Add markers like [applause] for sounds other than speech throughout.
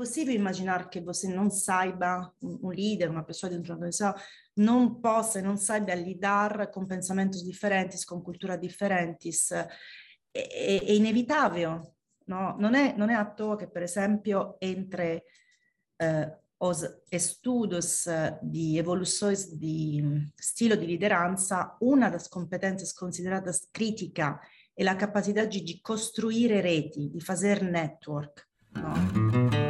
impossível imaginar que você não saiba, um líder, uma pessoa dentro da organização, não possa e não saiba lidar com pensamentos diferentes, com culturas diferentes. É, é, é inevitável. No? Non, è, non, è, à toa che, per esempio, entre eh, os estudos di evoluzione di stile di lideranza, una delle competenze considerate critica è la capacità di, di costruire reti, di fare network. No?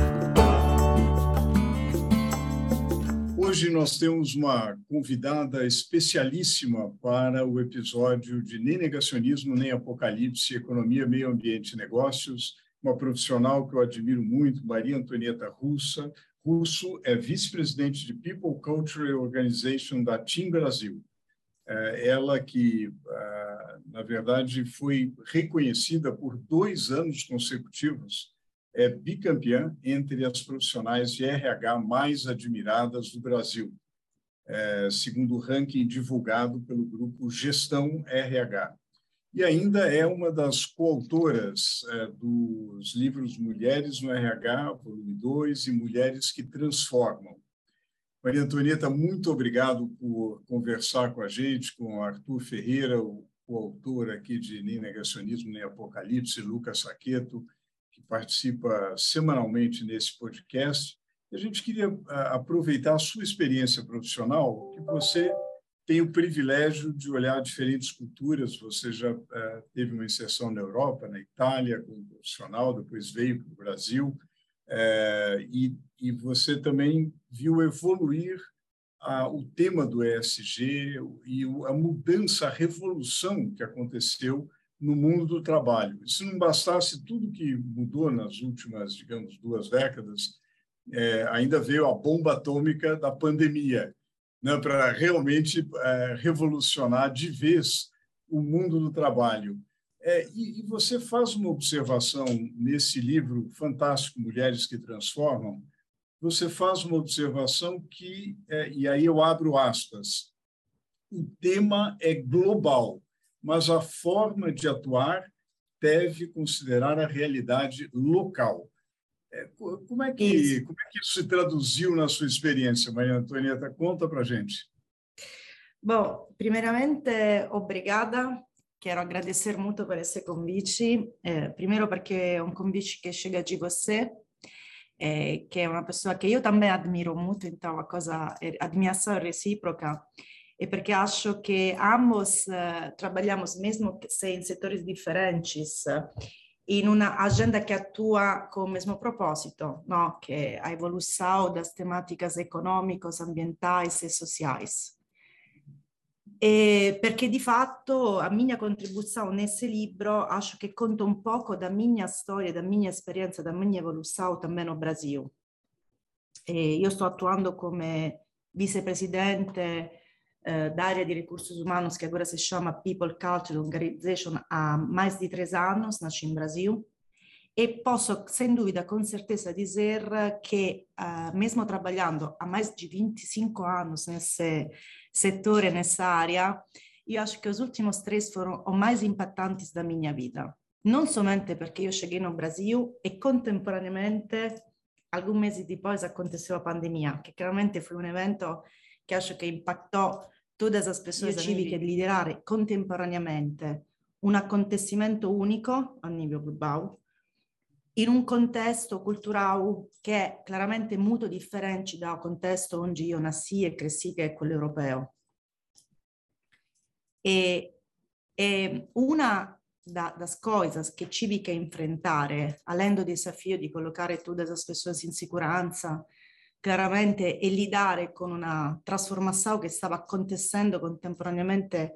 Hoje nós temos uma convidada especialíssima para o episódio de Nem Negacionismo, Nem Apocalipse, Economia, Meio Ambiente e Negócios, uma profissional que eu admiro muito, Maria Antonieta Russa. Russo é vice-presidente de People Culture Organization da Team Brasil. É, ela que, ah, na verdade, foi reconhecida por dois anos consecutivos é bicampeã entre as profissionais de RH mais admiradas do Brasil, é, segundo o ranking divulgado pelo grupo Gestão RH. E ainda é uma das coautoras é, dos livros Mulheres no RH, volume 2, e Mulheres que Transformam. Maria Antonieta, muito obrigado por conversar com a gente, com Arthur Ferreira, o coautor aqui de Nem Negacionismo, Nem Apocalipse, Lucas Saqueto, que participa semanalmente nesse podcast. A gente queria aproveitar a sua experiência profissional, que você tem o privilégio de olhar diferentes culturas. Você já uh, teve uma inserção na Europa, na Itália, como profissional, depois veio para o Brasil, uh, e, você também viu evoluir o tema do ESG e a mudança, a revolução que aconteceu no mundo do trabalho. Se não bastasse tudo que mudou nas últimas, digamos, duas décadas, é, ainda veio a bomba atômica da pandemia, né, para realmente é, revolucionar de vez o mundo do trabalho. É, e, e, você faz uma observação nesse livro fantástico, Mulheres que Transformam, você faz uma observação que, é, e aí eu abro aspas, o tema é global mas a forma de atuar deve considerar a realidade local. É, como é que, isso. como é que isso se traduziu na sua experiência, Maria Antonieta? Conta para gente. Bom, primeiramente, obrigada. Quero agradecer muito por esse convite. É, primeiro porque é um convite que chega de você, é, que é uma pessoa que eu também admiro muito, então a coisa é admiração recíproca e perché acho che ambos uh, trabalhamos, mesmo se em setores diferentes, uh, in una agenda che attua con il mesmo proposito, no? che è a evolução das temáticas econômicas, e sociais. E perché di fatto a mia contribuzione nesse libro acho che conta un poco da mia storia, da mia esperienza, da mia evolução também no Brasil. E io sto attuando come vicepresidente eh, da área de recursos humanos, que agora se chama People Culture Organization, há mais de três anos, nasce em Brasil. E posso, sem dúvida, com certeza dizer que, uh, mesmo trabalhando há mais de 25 anos nesse setor, nessa área, eu acho que os últimos três foram os mais impactantes da minha vida. Não somente porque eu cheguei no Brasil e contemporaneamente, alguns meses depois, aconteceu a pandemia, que claramente foi um evento che acho che impactò tutte le persone civiche di liderare contemporaneamente un acontecimento unico a livello globale in un contesto culturale che è chiaramente molto differente dal contesto onde io nasci e cresci, che è quello europeo. E, e una da, das coisas che tive que enfrentare, além do desafio di collocare tutte le persone in sicurezza, chiaramente e lidare con una trasformazione che stava acontecendo contemporaneamente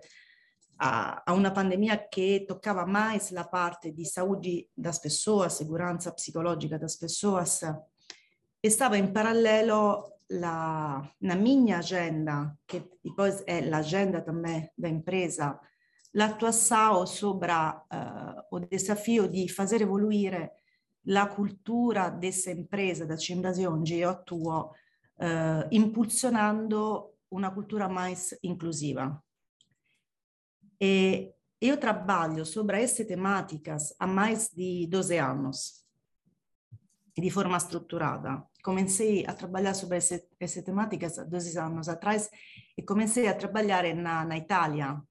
a, a, una pandemia che toccava mais la parte di salute das pessoas, sicurezza psicologica das pessoas, e stava in parallelo la, la mia agenda, che poi è l'agenda também da impresa, l'attuação sobre uh, o desafio di far evoluire la cultura dessa empresa da onde eu atuo, uh, impulsionando una cultura mais inclusiva. E eu trabalho sobre essas temáticas há mais de 12 anos, e de forma estruturada. Comecei a trabalhar sobre essas temáticas há 12 anos atrás e comecei a trabalhar na, na Itália,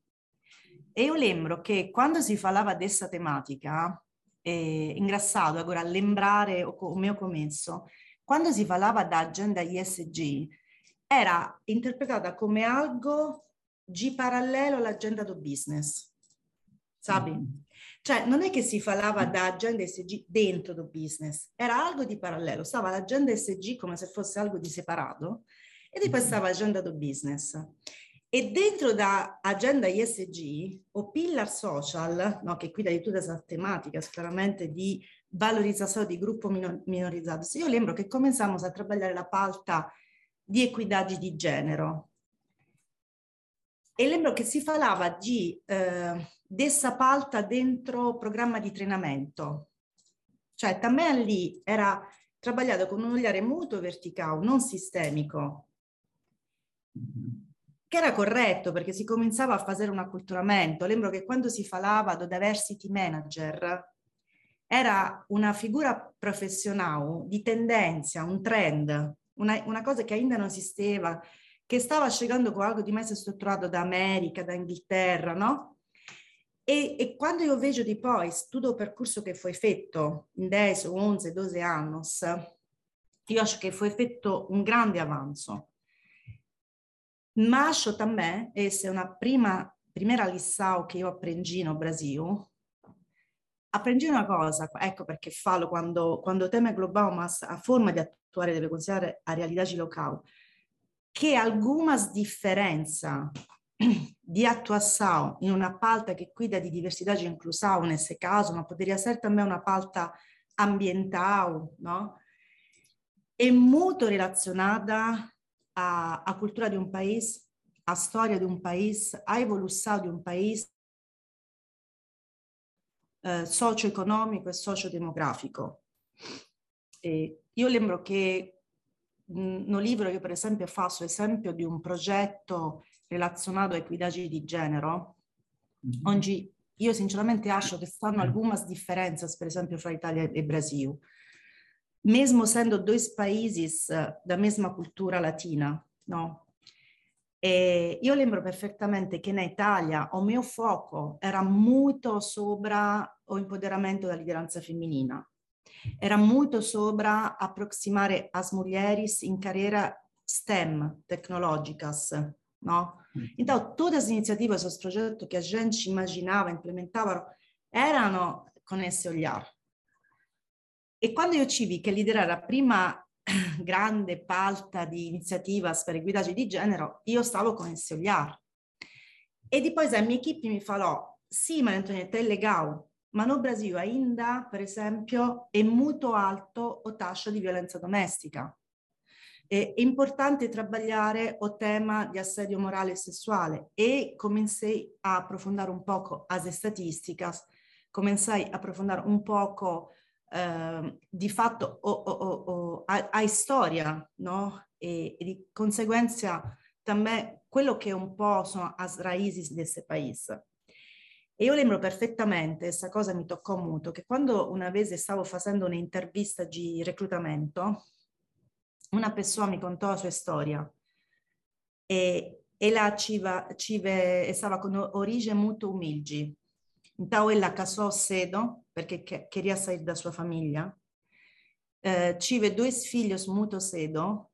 e io lembro che quando si parlava dessa tematica, eh, engraçado agora lembrare o, o meu começo, quando si parlava da agenda ISG, era interpretata come algo di parallelo all'agenda do business, sabe? Mm. Cioè, non è che si parlava da agenda SG dentro do business, era algo di parallelo, stava l'agenda SG come se fosse algo di separato e poi stava l'agenda do business. E dentro da agenda ISG o pillar social, no, che guida di tutte queste tematiche, chiaramente di valorizzazione di gruppo minorizzato, io lembro che cominciamo a lavorare la pauta di equidade di genere. E lembro che si parlava di eh, dessa pauta dentro programma di treinamento. Cioè, también lì era trabagliato con un olhare molto verticale, non sistemico. Che era corretto perché si cominciava a fare un acculturamento. Lembro che quando si parlava di diversity manager era una figura professionale di tendenza, un trend, una, una cosa che ainda non esisteva, che stava scegliendo con algo di mezzo strutturato da America, da Inghilterra, no? E, e, quando io vedo di poi tutto il percorso che fu fatto in 10, 11, 12 anni, io acho che fu fatto un grande avanzo. Mas também, essa é uma prima, primeira lição que eu aprendi no Brasil. Aprendi una cosa, ecco perché falo quando, quando tema è globale, ma a forma di attuare deve considerare a realidade local, che algumas differenze [clears throat] di attuação in una pauta che cuida di diversità e inclusão, nesse caso, ma poderia ser também una pauta ambiental, no? È molto relazionata a, a cultura di un paese, a storia di un paese, a evoluzione di un paese eh, socio-economico e socio-demografico. E io lembro che nel libro io per esempio faccio esempio di un progetto relazionato a equidade di genere, mm-hmm. onde io sinceramente acho che stanno alcune differenze, per esempio, fra Italia e Brasile mesmo sendo dois países uh, da mesma cultura latina, no? E io lembro perfettamente che in Italia il mio foco era molto sopra o empoderamento da lideranza femminina. Era molto sopra approssimare as mulheres in carriera STEM, tecnológicas, no? Mm. Então, todas as iniciativas, os projetos que a gente imaginava, implementava, erano con esse olhar. E quando io ci vi che liderare la prima [clears throat] grande palta di iniziativa per equità di genere, io stavo con il Soliar. E poi la mia equipe mi falò, sì, ma Antonietta è legale, ma no Brasile ainda, per esempio, è molto alto o tasso di violenza domestica. È importante trabalhare o tema di assedio morale e sessuale e cominciai a approfondire un poco as estatísticas, cominciai a approfondire un poco eh, di fatto o, o, o, hai storia, no? E, e, di conseguenza também quello che un po' sono as raízes desse paese. E io lembro perfettamente, questa cosa mi toccò molto, che quando una vez stavo facendo un'intervista di reclutamento, una persona mi contò la sua storia e ela civa, cive, stava con origine molto umilde. Então ela casou cedo, perché queria sair da sua famiglia. Eh, tive due figli molto cedo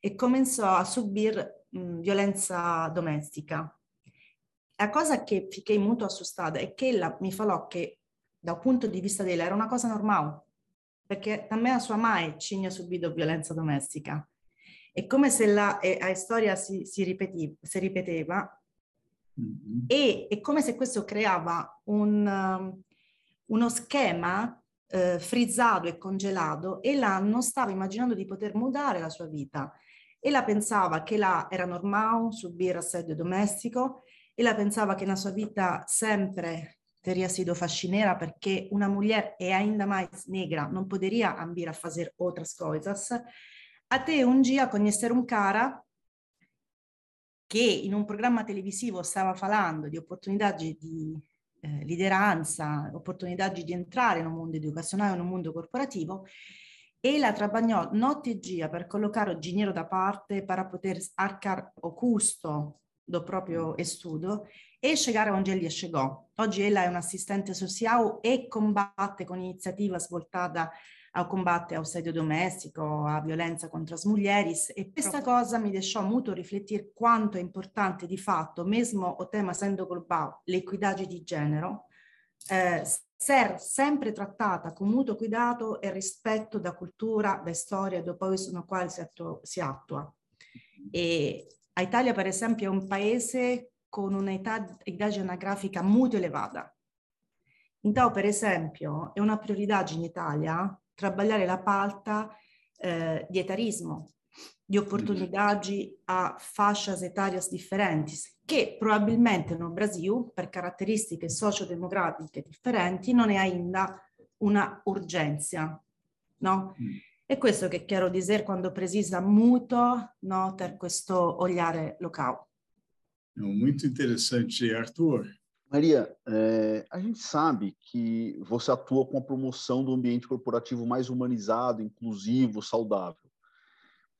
e cominciò a subire mh, violenza domestica. la cosa che fiquei molto assustada è che ella mi falò che dal punto di vista di lei era una cosa normale, perché da me a sua mai tinha subito violenza domestica. È come se la, eh, la storia si, si, ripeti, si ripeteva mm-hmm. e è come se questo creava un, um, uno schema eh, frizzato e congelato e la non stava immaginando di poter mutare la sua vita. E la pensava che la era normale subire assedio domestico e la pensava che la sua vita sempre teria sido fascinera perché una mulher e ainda mais negra non poderia ambire a fare outras coisas a te un dia conhecer un cara che in un programma televisivo stava parlando di opportunità di eh, lideranza, opportunità di entrare in un mondo educazionale, in un mondo corporativo, e la trabagnò notte e gia per collocare il da parte per poter arcar o custo do proprio studio e chegare onde ele chegou. Oggi ella è un'assistente sociale e combatte con iniziativa svoltata ao combate ao assedio domestico, a violenza contro as mulheres e questa cosa mi deixou muito refletir quanto è importante di fatto, mesmo o tema essendo globale, l'equità di genere, eh, ser sempre trattata con molto cuidato e rispetto da cultura, da storia, do paese no quale si, attua. Si attua. E Italia, per esempio, è un paese con un'età anagrafica molto elevata. Então, per esempio, è una priorità in Italia trabalhar la pauta eh, di etarismo, di opportunità a faixas etárias differenti, che probabilmente no Brasil, per caratteristiche sociodemografiche differenti, non è ainda una urgenza, no? Mm. È questo che quero dire quando precisa muito no, per questo olhare locale. Muito interessante, Arthur. Maria, é, a gente sabe que você atua com a promoção do ambiente corporativo mais humanizado, inclusivo, saudável.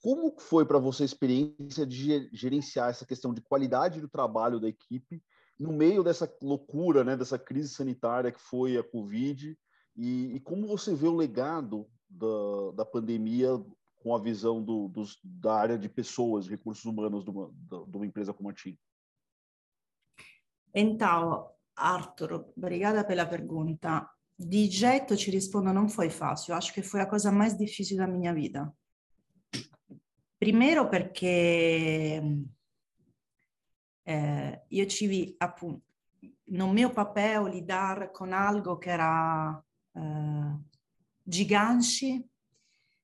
Como foi para você a experiência de gerenciar essa questão de qualidade do trabalho da equipe no meio dessa loucura, né, dessa crise sanitária que foi a Covid? E, e como você vê o legado da, da pandemia com a visão do, dos, da área de pessoas, recursos humanos de uma, de uma empresa como a TIM? Então, Arthur, obrigada pela pergunta. Di getto ci rispondo, non foi fácil. Acho che foi a cosa mais difícil da minha vida. Primeiro perché eh, io tive appunto no mio papel lidar con algo che era eh, gigante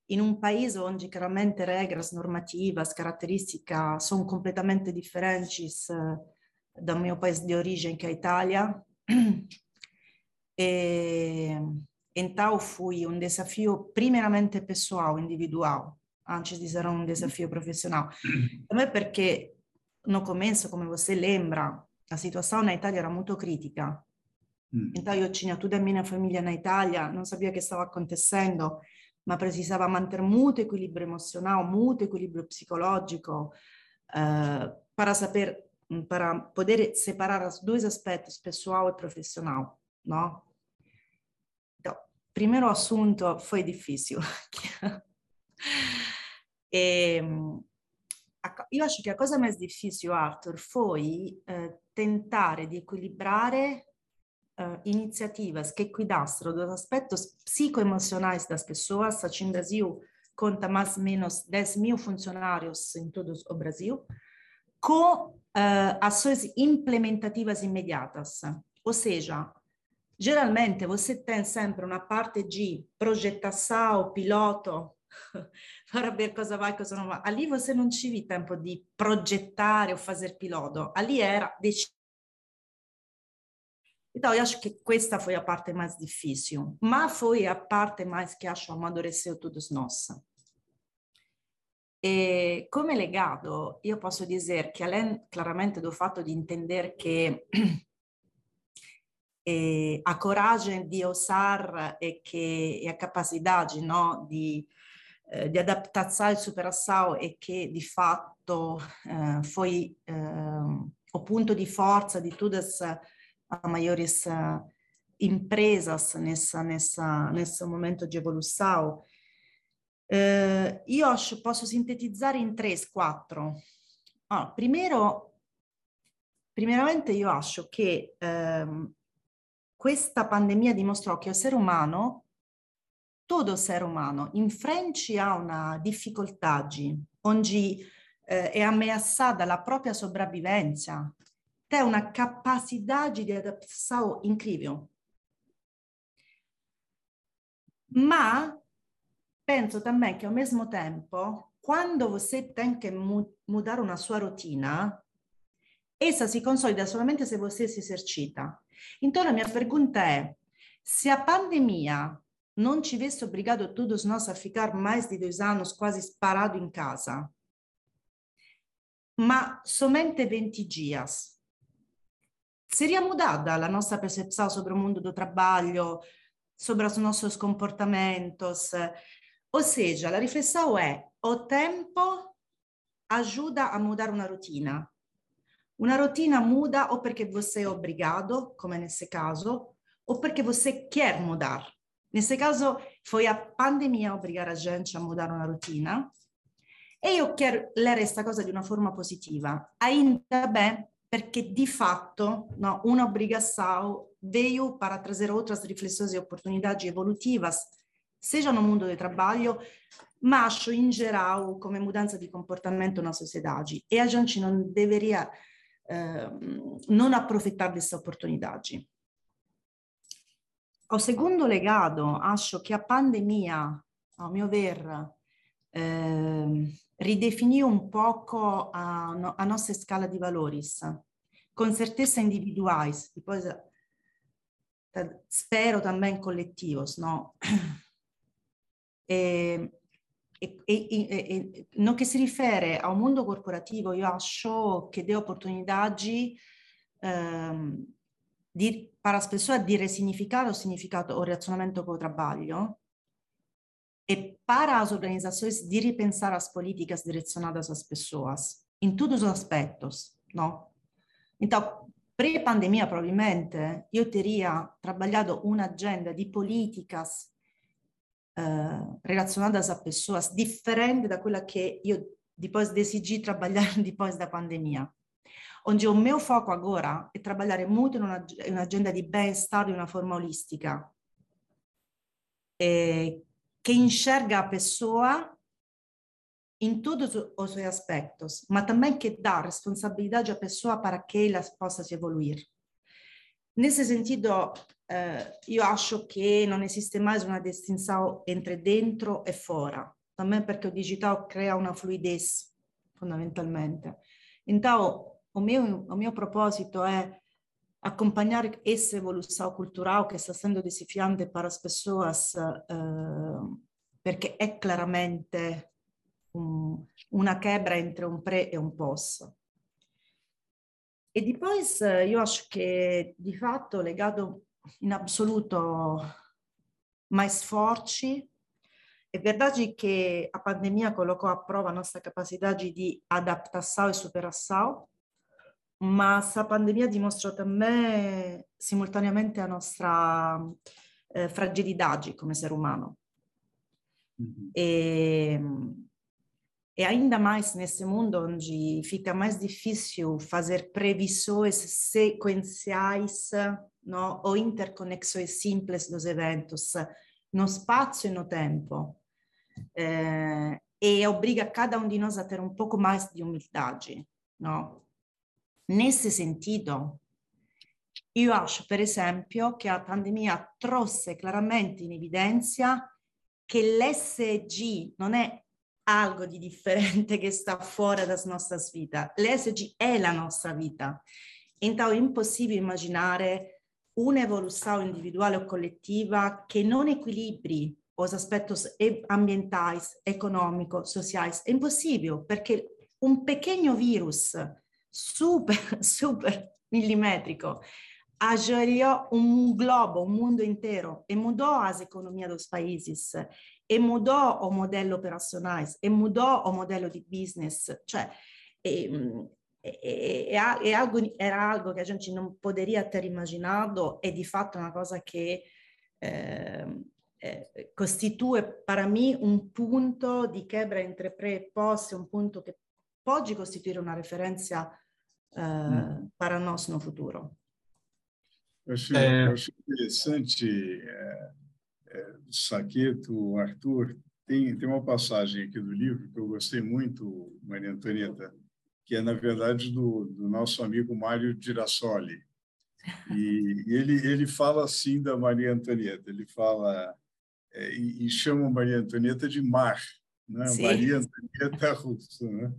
in un paese onde chiaramente regras normativas, caratteristiche sono completamente differenti eh, dal mio paese di origine che è Italia. e então foi um desafio primeiramente pessoal, individual, antes di essere un desafio profissionale. Também perché no começo, come você lembra, a situazione in Italia era molto critica. Mm. Então io tinha tutta la mia famiglia in Italia, non sapeva che stava acontecendo, ma precisava mantenere molto equilibrio emozionale, molto equilibrio psicologico, eh, para saber para poder separar os dois aspectos, pessoal e profissional, não? Então, primeiro assunto foi difícil. [laughs] e, io acho che la cosa mais difícil, Arthur, foi eh, tentare di equilibrare eh, iniziativas che cuidassero dos aspectos psicoemocionais das pessoas. Aqui em Brasil, conta mais ou menos 10 mil funcionários em todo o Brasil, com uh, ações implementativas imediatas. Ou seja, geralmente você tem sempre uma parte de projetação, piloto, [laughs] para ver cosa vai, cosa non va. Ali você non tive tempo di progettare o fazer piloto, ali era decidere. Então, eu acho que questa foi a parte mais difícil, mas foi a parte mais que acho amadureceu todos nós. E come legato, io posso dire che além chiaramente do fatto di intendere che [clears throat] eh, a coragem di osar e che a capacità no, di, eh, di adattazione al superação e che di fatto eh, foi eh, o punto di forza di tutte le nessa, nessa, nesse momento di evolução, Eh, io posso sintetizzare in tre, quattro. Ah, primero, Primeramente io acho che ehm, questa pandemia dimostrò che il essere umano, tutto essere umano, in frente a una difficoltà onde eh, è ameaçada la propria sopravvivenza, tem una capacità di adaptazione incredibile. Ma penso também che al mesmo tempo, quando você tem que mudar una sua rotina, essa si consolida solamente se você si esercita. Então, a minha pergunta é: se a pandemia não tivesse obrigado todos nós a ficar mais de dois anos quase parados em casa, ma somente 20 dias, seria mudada a nossa percepção sobre o mundo do trabalho, sobre os nossos comportamentos? Ou seja, a reflexão é: o tempo ajuda a mudar uma rotina. Una rotina muda o perché você é obrigado, come nesse caso, ou porque você quer mudar. Nesse caso, foi a pandemia a obrigar a gente a mudar uma rotina. E io quero ler questa cosa di una forma positiva. Ainda bem, perché di fatto no, una obrigação veio para trazer outras reflexões e oportunidades evolutivas, seja no mundo do trabalho, mas in geral come mudanza di comportamento na sociedade. E a gente não deveria Ehm, non approfittare di queste opportunità. O secondo legado, acho che a pandemia, a mio ver, eh, ridefinì un poco a, a nostra scala di valori, con certezza individuali, poi spero também collettivos, no? [clears throat] E, e, e, e, no che si riferisce a un mondo corporativo, io acho che dê oportunidade um, di, para as pessoas de ressignificar o significado, o relacionamento com o e para as organizações de repensar as políticas direcionadas às pessoas, em todos os aspectos, não? Então, pré-pandemia, provavelmente, eu teria trabalhado uma agenda de políticas uh, relacionadas a pessoas diferente da quella che io depois decidi trabalhar depois da pandemia. Onde o meu foco agora è trabalhar muito in un'agenda di bem-estar de uma forma holística, eh, que enxerga a pessoa em todos os seus aspectos, mas também que dá responsabilidade à pessoa para que ela possa se evoluir. Nesse sentido, eh, io acho che non esiste mai una distinzione entre dentro e fuori, também perché il digitale crea una fluidez, fondamentalmente. Então, o meu, o meu propósito é acompanhar essa evolução cultural que está sendo desafiante para as pessoas, uh, perché è claramente un, una quebra entre un pre e un post. E depois io acho che di fatto legato in assoluto mais forte. É verdade que a pandemia colocou à prova a nossa capacidade de adaptação e superação, mas a pandemia dimostrou também, simultaneamente, a nossa eh, fragilidade como ser humano. Uhum. E, e ainda mais nesse mundo onde fica mais difícil fazer previsões sequenciais no, o interconexões simples dos eventos no espaço e no tempo. Eh, e obriga cada um de nós a ter um pouco mais de humildade. No? Nesse sentido, io acho, per esempio, che a pandemia trouxe claramente in evidenza che l'ESG non è algo di differente che sta fuori das nossas vidas. L'ESG è la nostra vita. Então, è impossibile immaginare un'evoluzione individuale o collettiva che non equilibri os aspectos ambientais, econômicos, sociais. É impossível, porque um pequeno vírus super, [laughs] super milimétrico agiria um globo, um mundo inteiro e mudou as economias dos países e mudou o modello operacionais e mudou o modello di business. Cioè, e, e, e, e algo, era algo che a gente non poderia ter imaginado e di fatto è una cosa che eh, eh, costitue per me un punto di quebra entre pre e post, un punto che può costituire una referenza uh, para nós no futuro. Eu achei, é... eu achei interessante, é, é, Saqueto, Arthur, tem, tem uma passagem aqui do livro que eu gostei muito, Maria Antonieta, que é, na verdade, do, do nosso amigo Mário Girassoli. E, e, ele, ele fala assim da Maria Antonieta, ele fala é, e, e, chama Maria Antonieta de Mar, né? Maria Antonieta Russo. Né?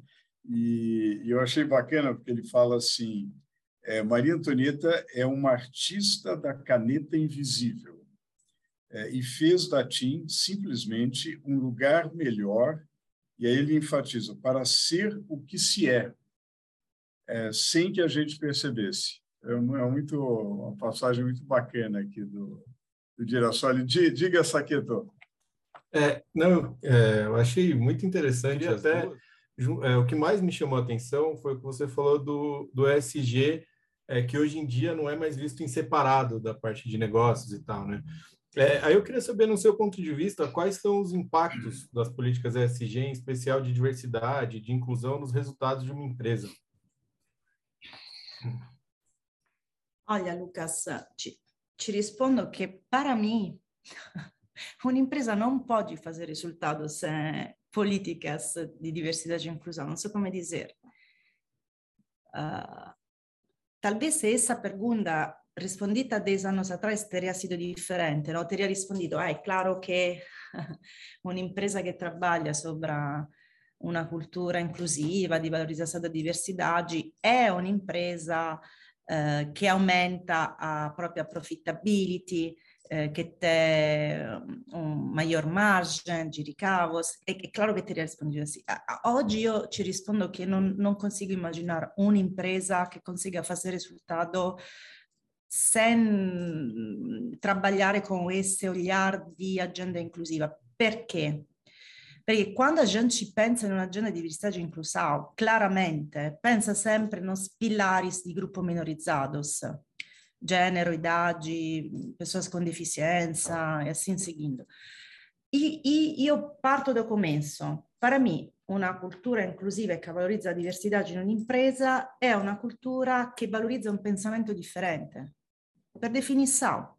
E, e, eu achei bacana porque ele fala assim, é, Maria Antonieta é uma artista da caneta invisível é, e fez da TIM simplesmente um lugar melhor, e aí ele enfatiza, para ser o que se é, é sem que a gente percebesse. É, é muito, uma passagem muito bacana aqui do, do Girassoli. Diga, Saqueto. É, não, é, eu achei muito interessante. Até é, o que mais me chamou a atenção foi o que você falou do, do ESG é, que hoje em dia não é mais visto em separado da parte de negócios e tal, né? É, aí eu queria saber, no seu ponto de vista, quais são os impactos das políticas ESG, em especial de diversidade, de inclusão, nos resultados de uma empresa? Olha, Lucas, te, te rispondo que, para mim, [laughs] un'impresa não pode fazer resultados sem políticas de diversidade e inclusão. Não sei como dizer. Uh, Talvez essa pergunta respondida 10 anos atrás teria sido diferente, não? teria respondido, ah, é claro que uma [laughs] empresa que trabalha sobre uma cultura inclusiva, di valorizzazione della diversità, è un'impresa eh, che aumenta la propria profitability, eh, que tem um maior margem de ricavos. É, é claro que teria respondido assim. Hoje eu te respondo que não, não consigo imaginar uma empresa que consiga fazer resultado sem trabalhar com esse olhar di agenda inclusiva. Perché? Perché quando a gente pensa in un'agenda di diversidade e inclusão, claramente pensa sempre nos pilares di gruppo minorizzados gênero, idade, pessoas com deficiência e assim seguindo. E, e eu parto do começo. Para mim, uma cultura inclusiva que valorizza a diversidade in un'impresa è una cultura che valorizza un pensamento differente, per definição.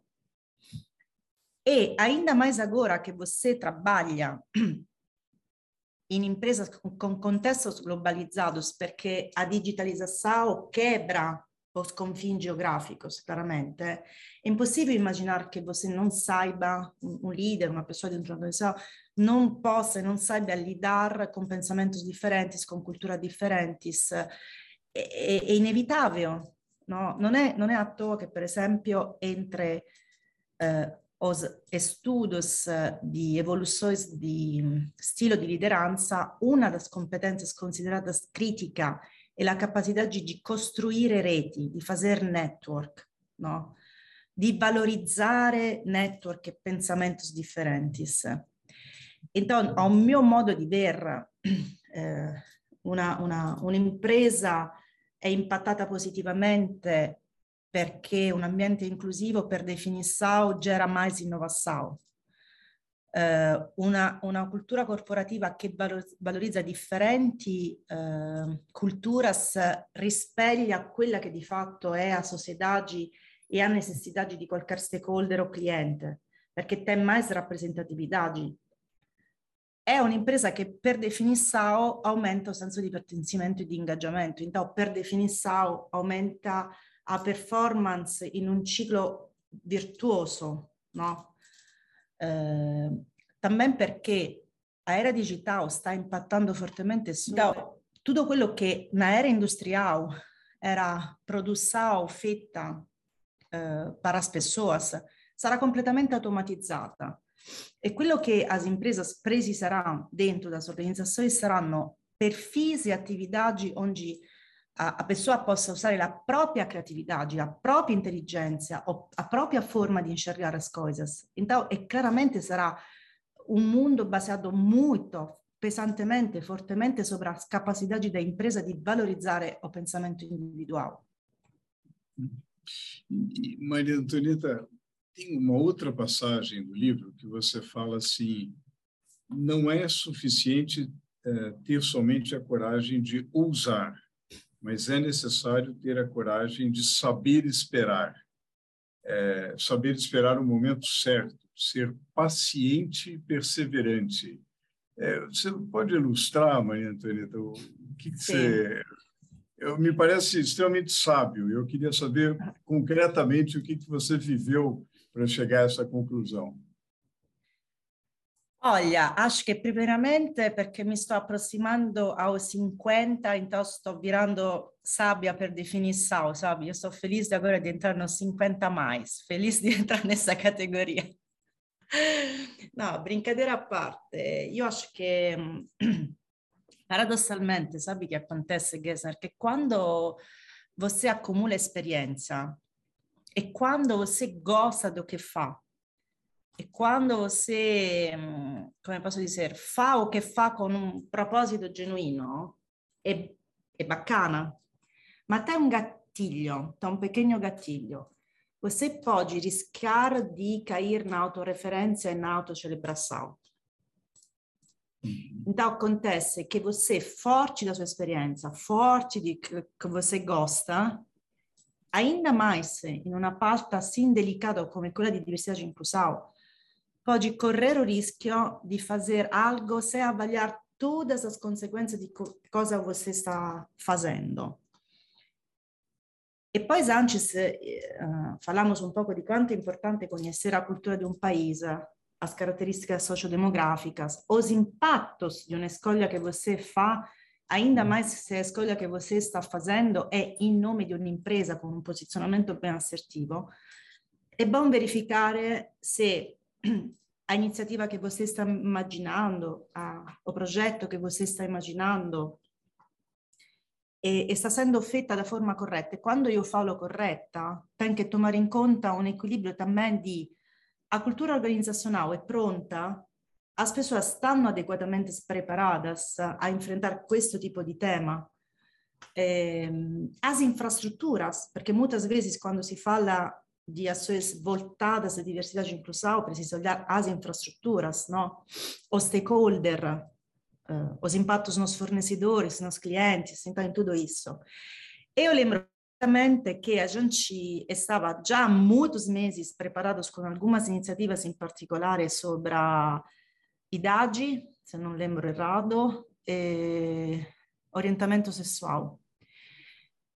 E ainda mais agora que você trabalha [clears throat] em empresas com contextos globalizados, porque a digitalização quebra os confins geográficos, claramente. É impossível imaginar que você não saiba, um líder, uma pessoa dentro da organização, não possa, não saiba lidar com pensamentos diferentes, com culturas diferentes. É, é inevitável. No? Non, è, non, è, toa che, per esempio, entre eh, os estudos di evoluzione di stile di lideranza, una delle competenze considerate critica e la capacità di, costruire reti, di fare network, no? di valorizzare network e pensamenti differenti. Então, a un mio modo di ver, [clears throat] eh, un'impresa è impattata positivamente perché un ambiente inclusivo per definizione genera mais innovazione eh, una, una, cultura corporativa che valorizza differenti eh, culturas rispeglia quella che di fatto è a società e a necessità di qualche stakeholder o cliente, perché tem mais rappresentatività. È un'impresa che per definizione aumenta il senso di pertencimento e di ingaggiamento, então per definizione aumenta la performance in un ciclo virtuoso, no? eh, também perché a era digital sta impattando fortemente su tutto quello che na era industrial era produção feita eh, para as pessoas sarà completamente automatizzata e quello che as empresas precisarão dentro das organizzazioni saranno perfis e atividades onde a, a pessoa possa usare la propria creatività, la propria intelligenza o a propria forma di enxergar as coisas. Então, e claramente sarà un mondo basato molto pesantemente, fortemente sobre as capacidades da empresa di valorizzare o pensamento individual. Maria Antonieta, tem uma outra passagem do livro que você fala assim: não é suficiente é, ter somente a coragem de ousar, mas é necessário ter a coragem de saber esperar, é, saber esperar o momento certo, ser paciente e perseverante. É, você pode ilustrar, Maria Antonieta, o que, que você. Eu, me parece extremamente sábio. Eu queria saber concretamente o que, que você viveu para chegar a essa conclusão. Olha, acho che primeramente perché mi sto approssimando aos 50, então sto virando sabbia per definição, sabe? Io sto felice agora di entrare nos 50 mais, felice di [laughs] entrare nessa categoria. [laughs] No, brincadeira a parte, io acho che [clears throat] paradossalmente, sabe che acontece, Gessner? Che quando você accumula esperienza e quando você gosta do che fa, e quando você, come posso dire, fa o che fa con un proposito genuino, è, è bacana. Ma te un gatilho, te un pequeno gatilho. Você pode riscar di cair na autoreferência e na autocelebração. Então, acontece que você, forte da sua experiência, forte de que, que você gosta, ainda mais in una parte assim delicata come quella di diversidade inclusal, pode correr o risco de fazer algo sem avaliar todas as consequências de co cosa você está fazendo. E poi antes uh, falamos um pouco de quanto é importante conhecer a cultura de um país, as características sociodemográficas, os impactos de uma escolha que você faz, ainda mais se a escolha que você está fazendo é em nome de uma empresa com um posicionamento bem assertivo, é bom verificar se [clears throat] a iniziativa che você está imaginando, a, o progetto che você está immaginando e, e, sta essendo fatta da forma corretta. E quando io falo corretta, tem que tomar in conto un equilibrio também di a cultura organizacional è pronta, as pessoas stanno adequatamente preparadas a enfrentar questo tipo di tema. Eh, as infraestruturas, perché muitas vezes quando si fala de ações voltadas à diversidade inclusão, precisa olhar as infraestruturas, não? o stakeholder, uh, os impactos nos fornecedores, nos clientes, então em tudo isso. Eu lembro que a gente estava já há muitos meses preparados com algumas iniciativas em particular sobre a idade, se não lembro errado, e orientamento sessual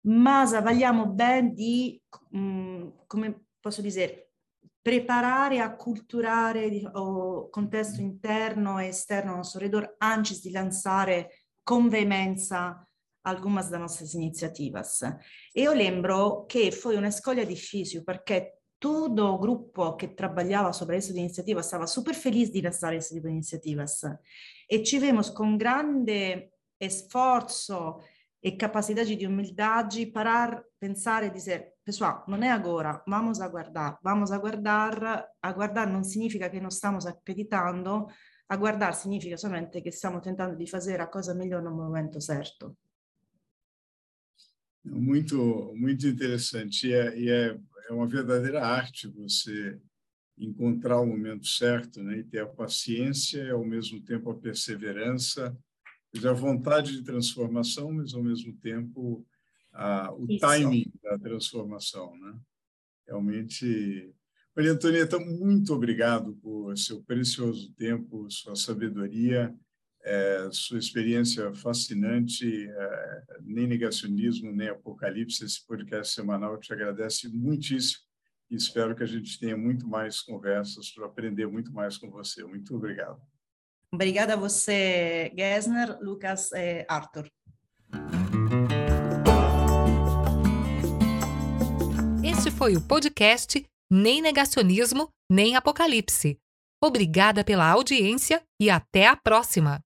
mas avaliamo bene di, mh, mm, come posso dire, preparare, acculturare il contesto interno e esterno al nostro redor antes di lanciare con veemenza algumas das nossas iniciativas. E eu lembro che foi una escolha difícil perché tutto o gruppo che trabalhava sobre essa iniciativa stava super feliz di lançar esse tipo de iniciativas. E com grande esforço e capacidade de humildade parar, pensar e dizer, pessoal, não é agora, vamos aguardar, vamos aguardar, aguardar não significa que não estamos acreditando, aguardar significa somente che stiamo tentando di fare a cosa migliore no momento certo. Muito, muito interessante. E, é, e é, é uma verdadeira arte você encontrar o momento certo né? e ter a paciência e, ao mesmo tempo, a perseverança a vontade de transformação, mas ao mesmo tempo a, o Isso. timing da transformação, né? Realmente, Maria Antonieta, muito obrigado por seu precioso tempo, sua sabedoria, é, sua experiência fascinante, é, nem negacionismo, nem apocalipse, esse podcast semanal te agradece muitíssimo e espero que a gente tenha muito mais conversas para aprender muito mais com você. Muito obrigado. Obrigada a você, Gessner, Lucas e Arthur. Este foi o podcast Nem Negacionismo, Nem Apocalipse. Obrigada pela audiência e até a próxima!